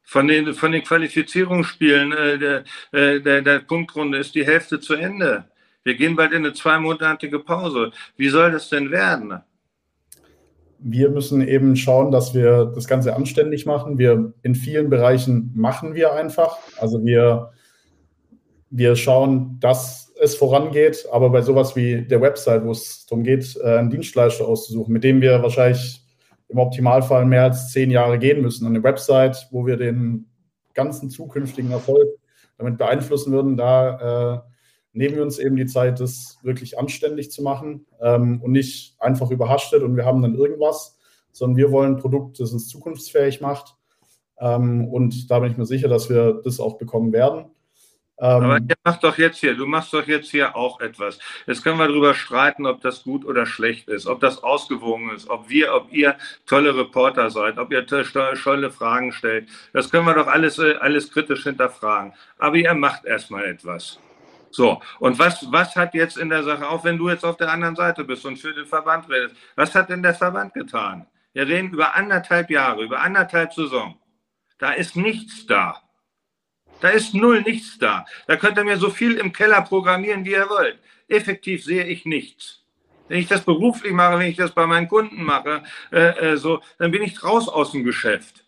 Von den, von den Qualifizierungsspielen äh, der, äh, der, der Punktrunde ist die Hälfte zu Ende. Wir gehen bald in eine zweimonatige Pause. Wie soll das denn werden? Wir müssen eben schauen, dass wir das Ganze anständig machen. Wir in vielen Bereichen machen wir einfach. Also wir, wir schauen, dass es vorangeht, aber bei sowas wie der Website, wo es darum geht, äh, einen Dienstleister auszusuchen, mit dem wir wahrscheinlich im Optimalfall mehr als zehn Jahre gehen müssen. Und eine Website, wo wir den ganzen zukünftigen Erfolg damit beeinflussen würden, da äh, nehmen wir uns eben die Zeit, das wirklich anständig zu machen ähm, und nicht einfach überhastet und wir haben dann irgendwas, sondern wir wollen ein Produkt, das uns zukunftsfähig macht. Ähm, und da bin ich mir sicher, dass wir das auch bekommen werden. Ähm, Aber ihr macht doch jetzt hier, du machst doch jetzt hier auch etwas. Jetzt können wir darüber streiten, ob das gut oder schlecht ist, ob das ausgewogen ist, ob wir, ob ihr tolle Reporter seid, ob ihr tolle Fragen stellt. Das können wir doch alles, äh, alles kritisch hinterfragen. Aber ihr macht erstmal etwas. So, und was, was hat jetzt in der Sache, auch wenn du jetzt auf der anderen Seite bist und für den Verband redest, was hat denn der Verband getan? Wir reden über anderthalb Jahre, über anderthalb Saison. Da ist nichts da. Da ist null nichts da. Da könnt ihr mir so viel im Keller programmieren, wie ihr wollt. Effektiv sehe ich nichts. Wenn ich das beruflich mache, wenn ich das bei meinen Kunden mache, äh, äh, so, dann bin ich raus aus dem Geschäft.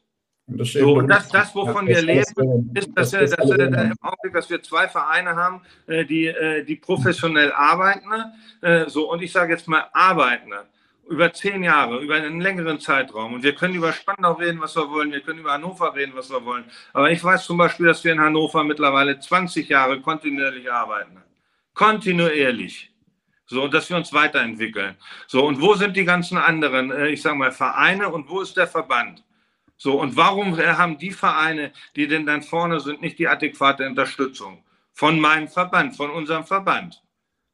Das so, und das, das wovon ja, wir leben, ist, dass, das, dass, dass, im Augenblick, dass wir zwei Vereine haben, äh, die, äh, die professionell arbeiten. Äh, so, und ich sage jetzt mal arbeiten über zehn Jahre, über einen längeren Zeitraum. Und wir können über Spandau reden, was wir wollen, wir können über Hannover reden, was wir wollen. Aber ich weiß zum Beispiel, dass wir in Hannover mittlerweile 20 Jahre kontinuierlich arbeiten. Kontinuierlich. So, und dass wir uns weiterentwickeln. So, und wo sind die ganzen anderen, ich sage mal, Vereine und wo ist der Verband? So, und warum haben die Vereine, die denn dann vorne sind, nicht die adäquate Unterstützung? Von meinem Verband, von unserem Verband.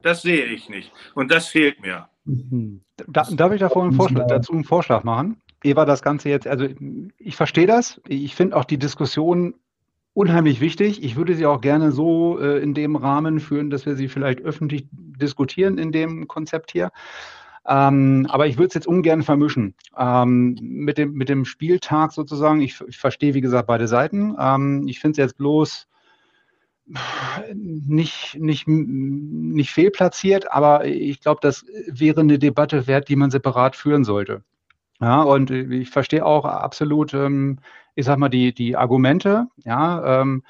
Das sehe ich nicht. Und das fehlt mir. Mhm. Da, darf ich davor einen Vorschlag, dazu einen Vorschlag machen? Eva, das Ganze jetzt, also ich verstehe das. Ich finde auch die Diskussion unheimlich wichtig. Ich würde sie auch gerne so äh, in dem Rahmen führen, dass wir sie vielleicht öffentlich diskutieren in dem Konzept hier. Ähm, aber ich würde es jetzt ungern vermischen. Ähm, mit, dem, mit dem Spieltag sozusagen, ich, ich verstehe, wie gesagt, beide Seiten. Ähm, ich finde es jetzt bloß nicht, nicht, nicht fehlplatziert, aber ich glaube, das wäre eine Debatte wert, die man separat führen sollte. Ja, und ich verstehe auch absolut, ähm, ich sag mal, die, die Argumente, ja, ähm,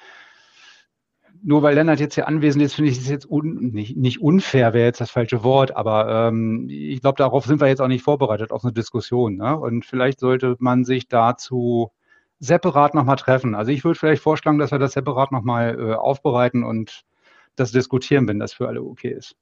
nur weil Lennart jetzt hier anwesend ist, finde ich es jetzt un, nicht, nicht, unfair, wäre jetzt das falsche Wort, aber ähm, ich glaube, darauf sind wir jetzt auch nicht vorbereitet, auf eine Diskussion. Ne? Und vielleicht sollte man sich dazu separat nochmal treffen. Also ich würde vielleicht vorschlagen, dass wir das separat nochmal äh, aufbereiten und das diskutieren, wenn das für alle okay ist.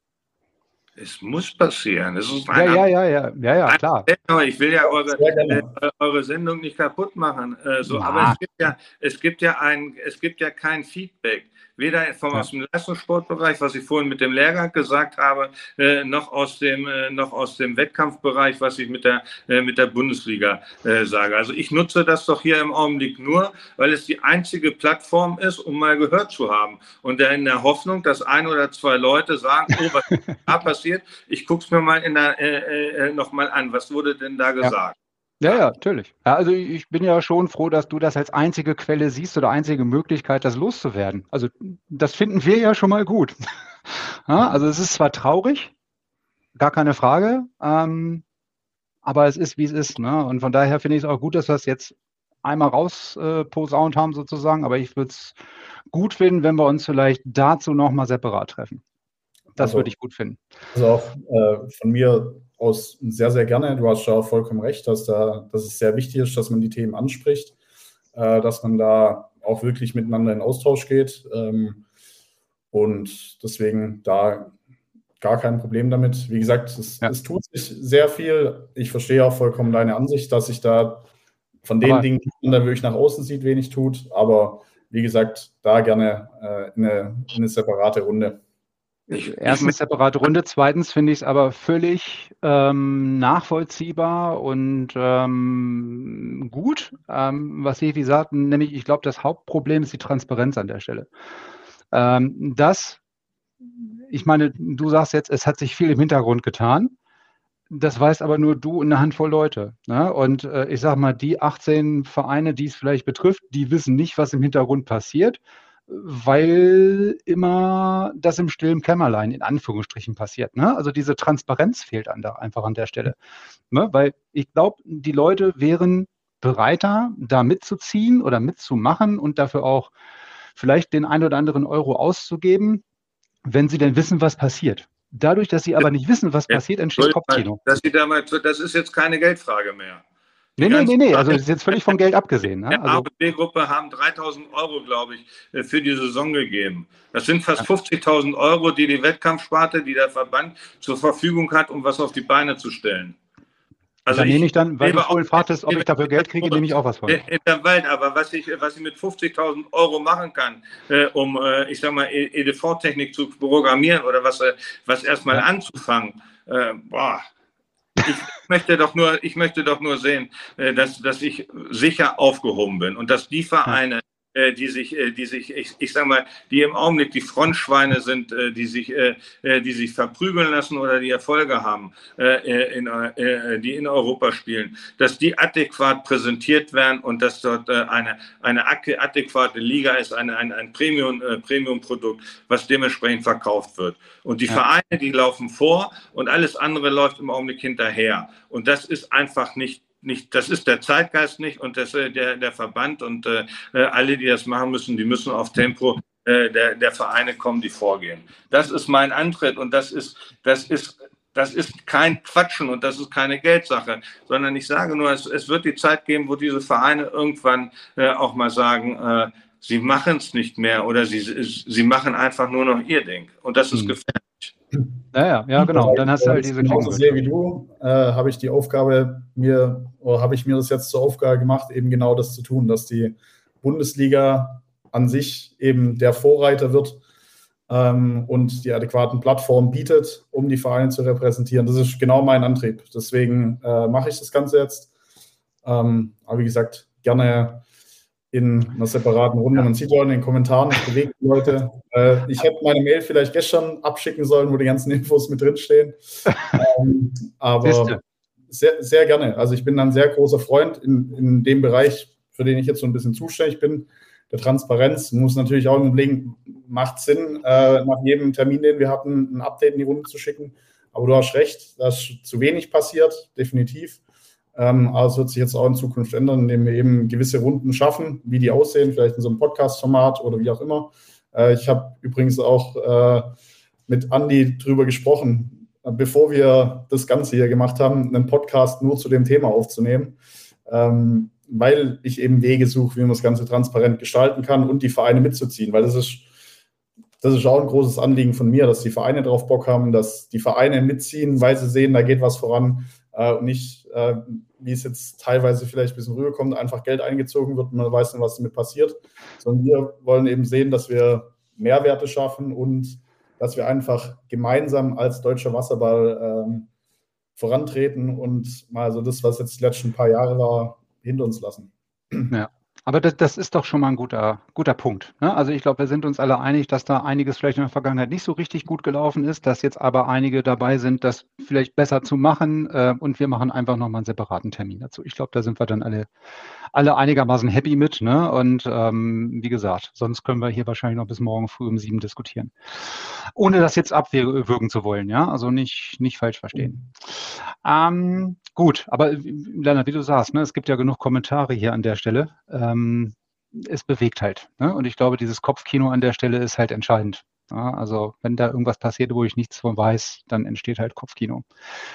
Es muss passieren. Es ist ja, ja, ja, ja, ja, ja, klar. Ich will ja eure, äh, eure Sendung nicht kaputt machen. Äh, so, aber es gibt ja, es gibt ja ein, es gibt ja kein Feedback. Weder vom, aus dem Leistungssportbereich, was ich vorhin mit dem Lehrgang gesagt habe, äh, noch, aus dem, äh, noch aus dem Wettkampfbereich, was ich mit der, äh, mit der Bundesliga äh, sage. Also ich nutze das doch hier im Augenblick nur, weil es die einzige Plattform ist, um mal gehört zu haben. Und in der Hoffnung, dass ein oder zwei Leute sagen, oh, was [laughs] ist da passiert? Ich gucke es mir mal in der, äh, äh, noch mal an. Was wurde denn da gesagt? Ja. Ja, ja, natürlich. Ja, also ich bin ja schon froh, dass du das als einzige Quelle siehst oder einzige Möglichkeit, das loszuwerden. Also das finden wir ja schon mal gut. [laughs] Ja, also es ist zwar traurig, gar keine Frage, ähm, aber es ist, wie es ist. Ne? Und von daher finde ich es auch gut, dass wir es jetzt einmal rausposaunt äh, haben sozusagen, aber ich würde es gut finden, wenn wir uns vielleicht dazu nochmal separat treffen. Das also, würde ich gut finden. Also auch äh, von mir aus sehr, sehr gerne. Du hast ja auch vollkommen recht, dass, da, dass es sehr wichtig ist, dass man die Themen anspricht, äh, dass man da auch wirklich miteinander in Austausch geht. Ähm, und deswegen da gar kein Problem damit. Wie gesagt, es, ja. es, tut sich sehr viel. Ich verstehe auch vollkommen deine Ansicht, dass sich da von den aber, Dingen, die man da wirklich nach außen sieht, wenig tut. Aber wie gesagt, da gerne äh, eine, eine separate Runde. Ich, Erstens separate Runde, zweitens finde ich es aber völlig ähm, nachvollziehbar und ähm, gut, ähm, was Sie wie sagten, nämlich ich glaube, das Hauptproblem ist die Transparenz an der Stelle. Ähm, das, ich meine, du sagst jetzt, es hat sich viel im Hintergrund getan. Das weiß aber nur du und eine Handvoll Leute. Ne? Und äh, ich sage mal, die 18 Vereine, die es vielleicht betrifft, die wissen nicht, was im Hintergrund passiert weil immer das im stillen Kämmerlein in Anführungsstrichen passiert. Ne? Also diese Transparenz fehlt an der, einfach an der Stelle. Ne? Weil ich glaube, die Leute wären bereiter, da mitzuziehen oder mitzumachen und dafür auch vielleicht den ein oder anderen Euro auszugeben, wenn sie denn wissen, was passiert. Dadurch, dass sie aber nicht wissen, was passiert, entsteht Kopfkino. Das ist jetzt keine Geldfrage mehr. Nee, nee, nee, nee, also das ist jetzt völlig vom Geld abgesehen. Ne? Die also, ABB-Gruppe haben 3000 Euro, glaube ich, äh, für die Saison gegeben. Das sind fast 50.000 Euro, die die Wettkampfsparte, die der Verband zur Verfügung hat, um was auf die Beine zu stellen. Also dann nehme ich dann, weil du vorhin fragtest, ob ich dafür Geld kriege, nehme ich auch was von. In der Welt, aber was ich, was ich mit 50.000 Euro machen kann, äh, um, äh, ich sag mal, EDV-Technik zu programmieren oder was, äh, was erstmal ja. anzufangen, äh, boah, ich möchte doch nur, ich möchte doch nur sehen, äh, dass, dass ich sicher aufgehoben bin und dass die Vereine, die sich, äh, die sich, ich, ich sag mal, die im Augenblick die Frontschweine sind, die sich, die sich verprügeln lassen oder die Erfolge haben, in, die in Europa spielen, dass die adäquat präsentiert werden und dass dort eine, eine adäquate Liga ist, eine, ein, ein Premium, Premium-Produkt, was dementsprechend verkauft wird. Und die ja. Vereine, die laufen vor und alles andere läuft im Augenblick hinterher. Und das ist einfach nicht nicht, das ist der Zeitgeist nicht und das, äh, der, der Verband und äh, äh, alle, die das machen müssen, die müssen auf Tempo äh, der, der Vereine kommen, die vorgehen. Das ist mein Antritt und das ist, das ist, das ist kein Quatschen und das ist keine Geldsache, sondern ich sage nur, es, es wird die Zeit geben, wo diese Vereine irgendwann äh, auch mal sagen, äh, sie machen es nicht mehr oder sie, sie machen einfach nur noch ihr Ding und das ist hm. gefährlich. Ja, ja, ja, genau. Dann hast du halt diese Genauso sehe wie du, äh, habe ich die Aufgabe mir, oder habe ich mir das jetzt zur Aufgabe gemacht, eben genau das zu tun, dass die Bundesliga an sich eben der Vorreiter wird ähm, und die adäquaten Plattformen bietet, um die Vereine zu repräsentieren. Das ist genau mein Antrieb. Deswegen äh, mache ich das Ganze jetzt. Ähm, aber wie gesagt, gerne in einer separaten Runde. Man sieht ja in den Kommentaren, es bewegt die Leute. Äh, ich hätte meine Mail vielleicht gestern abschicken sollen, wo die ganzen [laughs] Infos mit drinstehen. ähm, aber sehr, sehr gerne. Also ich bin ein sehr großer Freund in, in dem Bereich, für den ich jetzt so ein bisschen zuständig bin. Der Transparenz muss natürlich auch überlegen, macht Sinn, äh, nach jedem Termin, den wir hatten, ein Update in die Runde zu schicken. Aber du hast recht, dass zu wenig passiert, definitiv. Ähm, aber es wird sich jetzt auch in Zukunft ändern, indem wir eben gewisse Runden schaffen, wie die aussehen, vielleicht in so einem Podcast-Format oder wie auch immer. Äh, ich habe übrigens auch äh, mit Andy drüber gesprochen, bevor wir das Ganze hier gemacht haben, einen Podcast nur zu dem Thema aufzunehmen, ähm, weil ich eben Wege suche, wie man das Ganze transparent gestalten kann und die Vereine mitzuziehen, weil das ist das ist auch ein großes Anliegen von mir, dass die Vereine darauf Bock haben, dass die Vereine mitziehen, weil sie sehen, da geht was voran äh, und nicht, äh, wie es jetzt teilweise vielleicht ein bisschen rüberkommt, einfach Geld eingezogen wird und man weiß nicht, was damit passiert, sondern wir wollen eben sehen, dass wir Mehrwerte schaffen und dass wir einfach gemeinsam als deutscher Wasserball ähm, vorantreten und mal so das, was jetzt die letzten paar Jahre war, hinter uns lassen. Ja. Aber das, das, ist doch schon mal ein guter, guter Punkt. Ne? Also ich glaube, wir sind uns alle einig, dass da einiges vielleicht in der Vergangenheit nicht so richtig gut gelaufen ist, dass jetzt aber einige dabei sind, das vielleicht besser zu machen äh, und wir machen einfach nochmal einen separaten Termin dazu. Ich glaube, da sind wir dann alle, alle einigermaßen happy mit. Ne? Und ähm, wie gesagt, sonst können wir hier wahrscheinlich noch bis morgen früh um sieben diskutieren. Ohne das jetzt abwürgen zu wollen, ja. Also nicht, nicht falsch verstehen. Ähm, gut, aber Lennart, wie du sagst, ne, es gibt ja genug Kommentare hier an der Stelle. Ähm, es bewegt halt. Ne? Und ich glaube, dieses Kopfkino an der Stelle ist halt entscheidend. Ja, also wenn da irgendwas passiert, wo ich nichts von weiß, dann entsteht halt Kopfkino.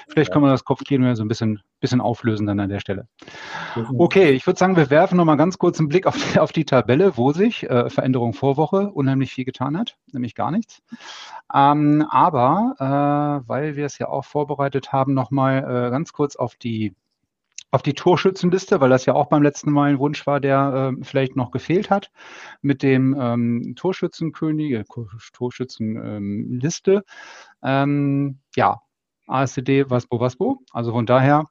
Vielleicht ja. kann man das Kopfkino ja so ein bisschen, bisschen auflösen dann an der Stelle. Okay, ich würde sagen, wir werfen nochmal ganz kurz einen Blick auf die, auf die Tabelle, wo sich äh, Veränderung vor Woche unheimlich viel getan hat, nämlich gar nichts. Ähm, aber äh, weil wir es ja auch vorbereitet haben, nochmal äh, ganz kurz auf die auf die Torschützenliste, weil das ja auch beim letzten Mal ein Wunsch war, der äh, vielleicht noch gefehlt hat, mit dem ähm, Torschützenkönig, äh, Torschützenliste. Ähm, ja, ASCD, Wasbo, Wasbo. Also von daher,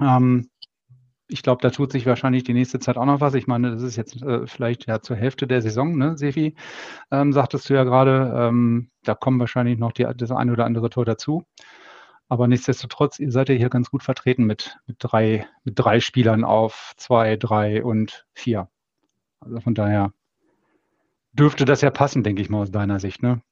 ähm, ich glaube, da tut sich wahrscheinlich die nächste Zeit auch noch was. Ich meine, das ist jetzt äh, vielleicht ja zur Hälfte der Saison, ne, Sefi? Ähm, sagtest du ja gerade, ähm, da kommen wahrscheinlich noch die, das eine oder andere Tor dazu. Aber nichtsdestotrotz, ihr seid ja hier ganz gut vertreten mit, mit, drei, mit drei Spielern auf zwei, drei und vier. Also von daher dürfte das ja passen, denke ich mal, aus deiner Sicht, ne?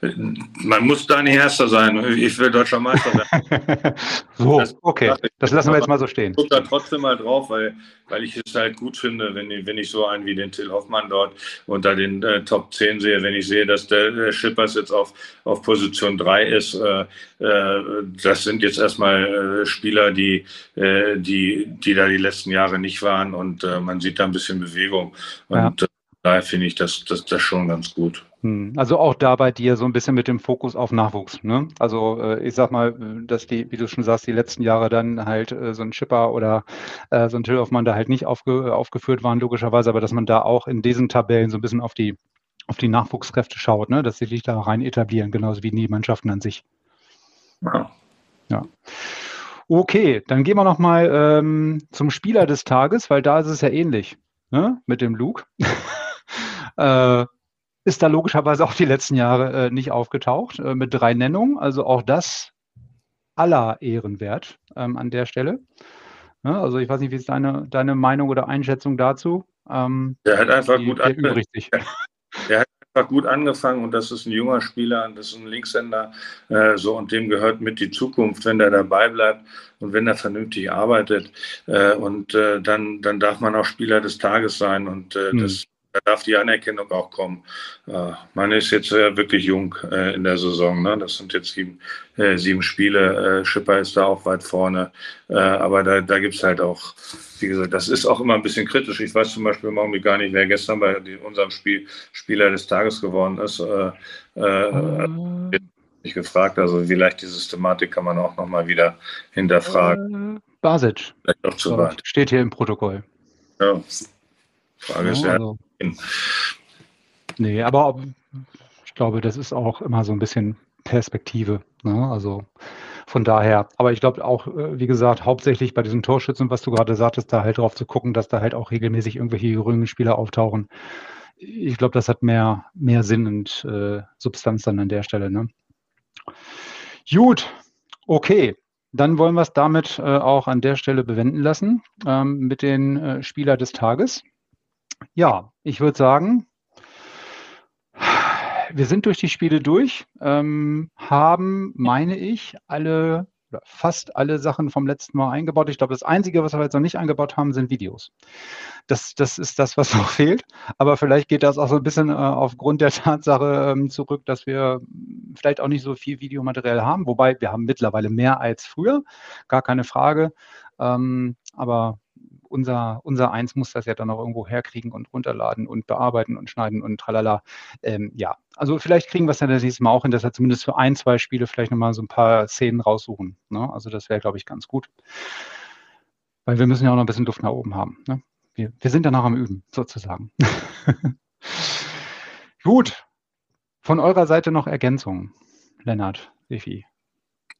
Man muss da nicht Erster sein. Ich will deutscher Meister werden. [laughs] so, das, okay. Das lassen wir jetzt mal so stehen. Ich gucke da trotzdem mal drauf, weil, weil ich es halt gut finde, wenn ich, wenn ich so einen wie den Till Hoffmann dort unter den äh, Top 10 sehe, wenn ich sehe, dass der, der Schippers jetzt auf, auf Position 3 ist. Äh, äh, das sind jetzt erstmal äh, Spieler, die, äh, die, die da die letzten Jahre nicht waren und äh, man sieht da ein bisschen Bewegung. Und ja. daher finde ich das, das, das schon ganz gut. Hm, also auch da bei dir so ein bisschen mit dem Fokus auf Nachwuchs. Ne? Also äh, ich sag mal, dass die, wie du schon sagst, die letzten Jahre dann halt äh, so ein Chipper oder äh, so ein Tillhoffmann da halt nicht aufge aufgeführt waren, logischerweise, aber dass man da auch in diesen Tabellen so ein bisschen auf die, auf die Nachwuchskräfte schaut, ne? dass sie sich da rein etablieren, genauso wie die Mannschaften an sich. Ja. ja. Okay, dann gehen wir nochmal ähm, zum Spieler des Tages, weil da ist es ja ähnlich ne? mit dem Luke. [laughs] äh, ist da logischerweise auch die letzten Jahre äh, nicht aufgetaucht, äh, mit drei Nennungen. Also auch das aller Ehrenwert ähm, an der Stelle. Ja, also ich weiß nicht, wie ist deine, deine Meinung oder Einschätzung dazu? Ähm, der hat einfach die, gut der sich. [laughs] Der hat einfach gut angefangen und das ist ein junger Spieler und das ist ein Linkshänder. Äh, so und dem gehört mit die Zukunft, wenn der dabei bleibt und wenn er vernünftig arbeitet. Äh, und äh, dann, dann darf man auch Spieler des Tages sein und hm. das da darf die Anerkennung auch kommen. Äh, man ist jetzt äh, wirklich jung äh, in der Saison. Ne? Das sind jetzt sieben, sieben Spiele. Schipper ist da auch weit vorne. aber da, da gibt es halt auch, wie gesagt, das ist auch immer ein bisschen kritisch. Ich weiß zum Beispiel morgen gar nicht, wer gestern bei unserem Spiel Spieler des Tages geworden ist. Äh, äh, ich gefragt, also vielleicht die Systematik kann man auch nochmal wieder hinterfragen. Basic. Steht hier im Protokoll. Ja. Frage ja, ist ja, also, Nee, aber ich glaube, das ist auch immer so ein bisschen Perspektive. Ne? Also von daher, aber ich glaube auch, äh, wie gesagt, hauptsächlich bei diesen Torschützen, was du gerade sagtest, da halt drauf zu gucken, dass da halt auch regelmäßig irgendwelche jüngeren Spieler auftauchen. Ich glaube, das hat mehr, mehr Sinn und äh, Substanz dann an der Stelle. Ne? Gut, okay. Dann wollen wir es damit äh, auch an der Stelle bewenden lassen ähm, mit den äh, Spieler des Tages. Ja, ich würde sagen, wir sind durch die Spiele durch, ähm, haben, meine ich, alle fast alle Sachen vom letzten Mal eingebaut. Ich glaube, das Einzige, was wir jetzt noch nicht eingebaut haben, sind Videos. Das, das ist das, was [laughs] noch fehlt. Aber vielleicht geht das auch so ein bisschen äh, aufgrund der Tatsache ähm, zurück, dass wir vielleicht auch nicht so viel Videomaterial haben. Wobei wir haben mittlerweile mehr als früher, gar keine Frage. Ähm, aber unser, unser Eins muss das ja dann auch irgendwo herkriegen und runterladen und bearbeiten und schneiden und tralala. Ähm, ja, also vielleicht kriegen wir es dann das nächste Mal auch hin, dass wir zumindest für ein, zwei Spiele vielleicht nochmal so ein paar Szenen raussuchen. Ne? Also das wäre, glaube ich, ganz gut. Weil wir müssen ja auch noch ein bisschen Luft nach oben haben. Ne? wir, wir sind danach am Üben, sozusagen. [laughs] Gut. Von eurer Seite noch Ergänzungen, Lennart, Sefi.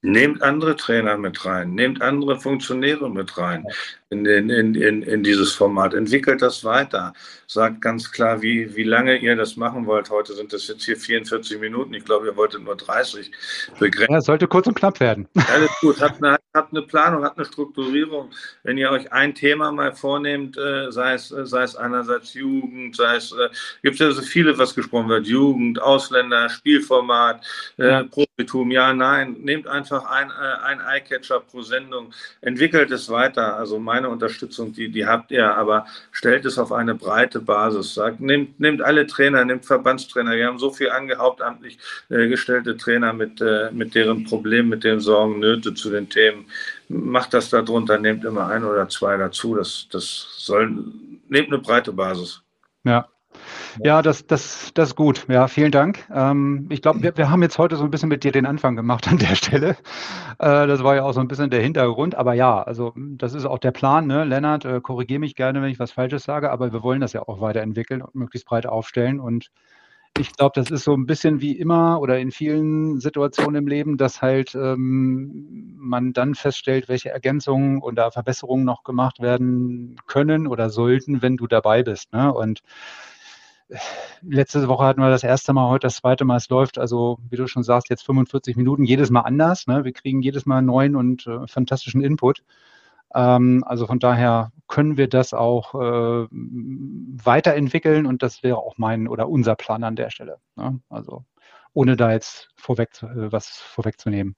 Nehmt andere Trainer mit rein, nehmt andere Funktionäre mit rein in, in, in, in dieses Format, entwickelt das weiter, sagt ganz klar, wie, wie lange ihr das machen wollt. Heute sind das jetzt hier 44 Minuten, ich glaube, ihr wolltet nur 30 begrenzen. Ja, sollte kurz und knapp werden. [laughs] Alles gut, habt eine, habt eine Planung, habt eine Strukturierung. Wenn ihr euch ein Thema mal vornehmt, äh, sei, es, sei es einerseits Jugend, sei es, äh, gibt es ja so viele, was gesprochen wird, Jugend, Ausländer, Spielformat, äh, ja. Profitum, ja, nein, nehmt einfach ein, äh, ein Eyecatcher pro Sendung, entwickelt es weiter. Also meine Unterstützung, die, die habt ihr, aber stellt es auf eine breite Basis. Sagt, nehmt, nehmt alle Trainer, nehmt Verbandstrainer. Wir haben so viel angehauptamtlich äh, gestellte Trainer mit, äh, mit deren Problemen, mit deren Sorgen, Nöte zu den Themen. Macht das darunter, nehmt immer ein oder zwei dazu. Das, das soll, nehmt eine breite Basis. Ja, ja, das, das, das ist gut. Ja, vielen Dank. Ähm, ich glaube, wir, wir haben jetzt heute so ein bisschen mit dir den Anfang gemacht an der [laughs] Stelle. Äh, das war ja auch so ein bisschen der Hintergrund. Aber ja, also das ist auch der Plan. Ne? Lennart, äh, korrigiere mich gerne, wenn ich was Falsches sage, aber wir wollen das ja auch weiterentwickeln und möglichst breit aufstellen. Und ich glaube, das ist so ein bisschen wie immer oder in vielen Situationen im Leben, dass halt ähm, man dann feststellt, welche Ergänzungen oder Verbesserungen noch gemacht werden können oder sollten, wenn du dabei bist. Ne? Und letzte Woche hatten wir das erste Mal, heute das zweite Mal, es läuft, also wie du schon sagst, jetzt 45 Minuten, jedes Mal anders. Ne? Wir kriegen jedes Mal neuen und äh, fantastischen Input. Ähm, also von daher können wir das auch äh, weiterentwickeln und das wäre auch mein oder unser Plan an der Stelle. Ne? Also ohne da jetzt vorweg, äh, was vorwegzunehmen.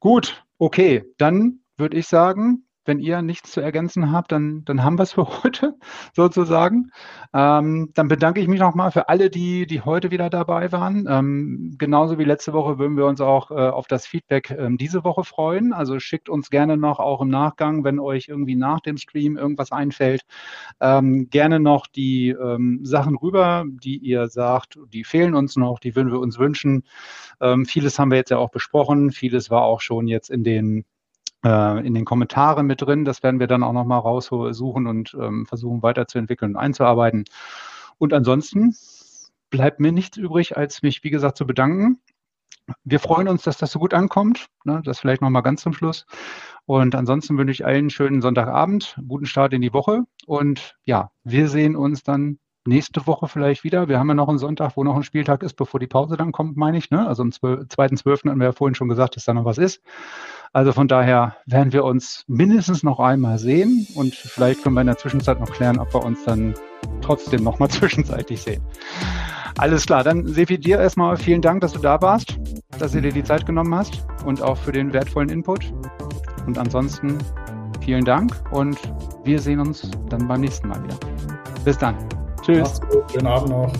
Gut, okay, dann würde ich sagen, wenn ihr nichts zu ergänzen habt, dann, dann haben wir es für [laughs] heute sozusagen. Ähm, dann bedanke ich mich nochmal für alle, die, die heute wieder dabei waren. Ähm, genauso wie letzte Woche würden wir uns auch äh, auf das Feedback ähm, diese Woche freuen. Also schickt uns gerne noch auch im Nachgang, wenn euch irgendwie nach dem Stream irgendwas einfällt, ähm, gerne noch die ähm, Sachen rüber, die ihr sagt, die fehlen uns noch, die würden wir uns wünschen. Ähm, vieles haben wir jetzt ja auch besprochen, vieles war auch schon jetzt in den äh, in den Kommentaren mit drin. Das werden wir dann auch nochmal raussuchen und ähm, versuchen weiterzuentwickeln und einzuarbeiten. Und ansonsten bleibt mir nichts übrig, als mich, wie gesagt, zu bedanken. Wir freuen uns, dass das so gut ankommt. Ne? Das vielleicht nochmal ganz zum Schluss. Und ansonsten wünsche ich allen einen schönen Sonntagabend, guten Start in die Woche. Und ja, wir sehen uns dann nächste Woche vielleicht wieder. Wir haben ja noch einen Sonntag, wo noch ein Spieltag ist, bevor die Pause dann kommt, meine ich. Ne? Also am 2.12. haben wir ja vorhin schon gesagt, dass da noch was ist. Also von daher werden wir uns mindestens noch einmal sehen und vielleicht können wir in der Zwischenzeit noch klären, ob wir uns dann trotzdem noch mal [laughs] zwischenzeitlich sehen. Alles klar, dann Sefi, dir erstmal vielen Dank, dass du da warst, dass du dir die Zeit genommen hast und auch für den wertvollen Input. Und ansonsten vielen Dank und wir sehen uns dann beim nächsten Mal wieder. Bis dann. Tschüss. Gut. Schönen Abend noch.